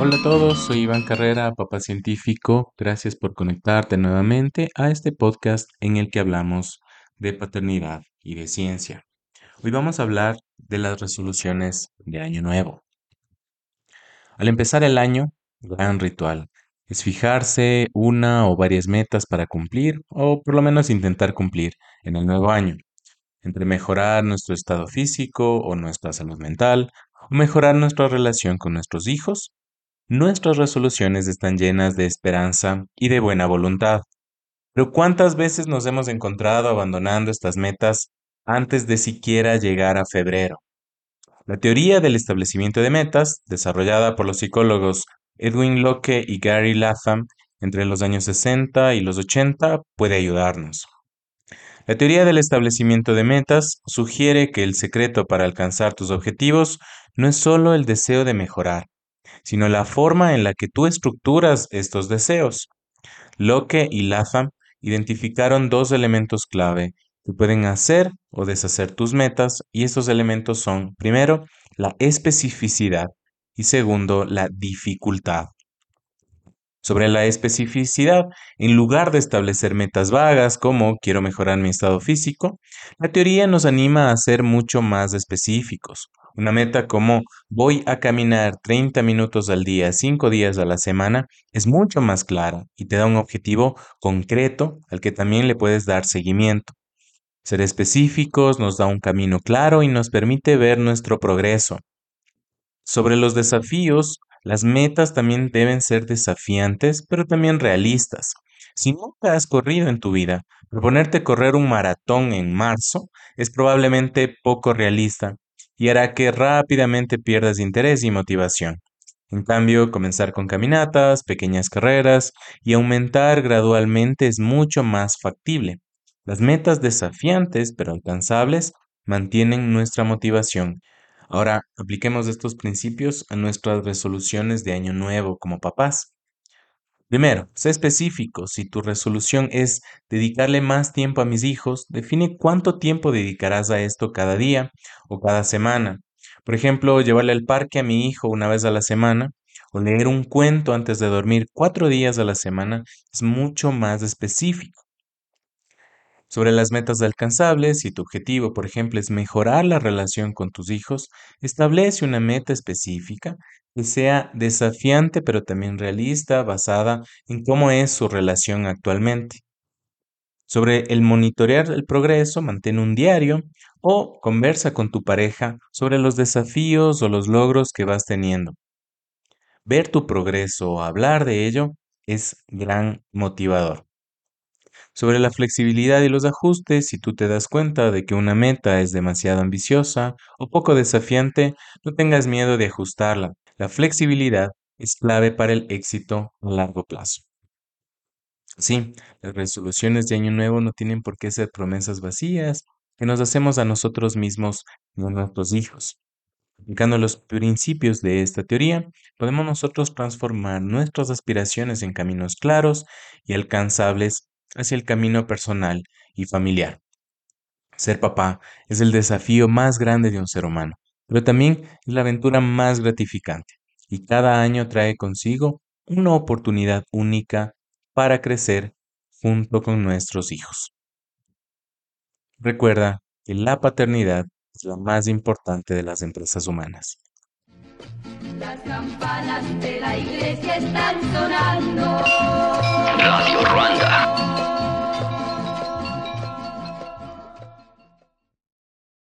Hola a todos, soy Iván Carrera, papá científico. Gracias por conectarte nuevamente a este podcast en el que hablamos de paternidad y de ciencia. Hoy vamos a hablar de las resoluciones de Año Nuevo. Al empezar el año, gran ritual es fijarse una o varias metas para cumplir o por lo menos intentar cumplir en el nuevo año, entre mejorar nuestro estado físico o nuestra salud mental o mejorar nuestra relación con nuestros hijos. Nuestras resoluciones están llenas de esperanza y de buena voluntad. Pero ¿cuántas veces nos hemos encontrado abandonando estas metas antes de siquiera llegar a febrero? La teoría del establecimiento de metas, desarrollada por los psicólogos Edwin Locke y Gary Latham entre los años 60 y los 80 puede ayudarnos. La teoría del establecimiento de metas sugiere que el secreto para alcanzar tus objetivos no es solo el deseo de mejorar, sino la forma en la que tú estructuras estos deseos. Locke y Latham identificaron dos elementos clave que pueden hacer o deshacer tus metas y estos elementos son, primero, la especificidad y segundo, la dificultad. Sobre la especificidad, en lugar de establecer metas vagas como quiero mejorar mi estado físico, la teoría nos anima a ser mucho más específicos. Una meta como voy a caminar 30 minutos al día, 5 días a la semana, es mucho más clara y te da un objetivo concreto al que también le puedes dar seguimiento. Ser específicos nos da un camino claro y nos permite ver nuestro progreso. Sobre los desafíos, las metas también deben ser desafiantes, pero también realistas. Si nunca has corrido en tu vida, proponerte correr un maratón en marzo es probablemente poco realista y hará que rápidamente pierdas interés y motivación. En cambio, comenzar con caminatas, pequeñas carreras y aumentar gradualmente es mucho más factible. Las metas desafiantes pero alcanzables mantienen nuestra motivación Ahora, apliquemos estos principios a nuestras resoluciones de año nuevo como papás. Primero, sé específico. Si tu resolución es dedicarle más tiempo a mis hijos, define cuánto tiempo dedicarás a esto cada día o cada semana. Por ejemplo, llevarle al parque a mi hijo una vez a la semana o leer un cuento antes de dormir cuatro días a la semana es mucho más específico. Sobre las metas alcanzables, si tu objetivo, por ejemplo, es mejorar la relación con tus hijos, establece una meta específica que sea desafiante pero también realista, basada en cómo es su relación actualmente. Sobre el monitorear el progreso, mantén un diario o conversa con tu pareja sobre los desafíos o los logros que vas teniendo. Ver tu progreso o hablar de ello es gran motivador. Sobre la flexibilidad y los ajustes, si tú te das cuenta de que una meta es demasiado ambiciosa o poco desafiante, no tengas miedo de ajustarla. La flexibilidad es clave para el éxito a largo plazo. Sí, las resoluciones de Año Nuevo no tienen por qué ser promesas vacías que nos hacemos a nosotros mismos y a nuestros hijos. Aplicando los principios de esta teoría, podemos nosotros transformar nuestras aspiraciones en caminos claros y alcanzables hacia el camino personal y familiar. Ser papá es el desafío más grande de un ser humano, pero también es la aventura más gratificante y cada año trae consigo una oportunidad única para crecer junto con nuestros hijos. Recuerda que la paternidad es la más importante de las empresas humanas. Las campanas de la iglesia están sonando. Radio Ruanda.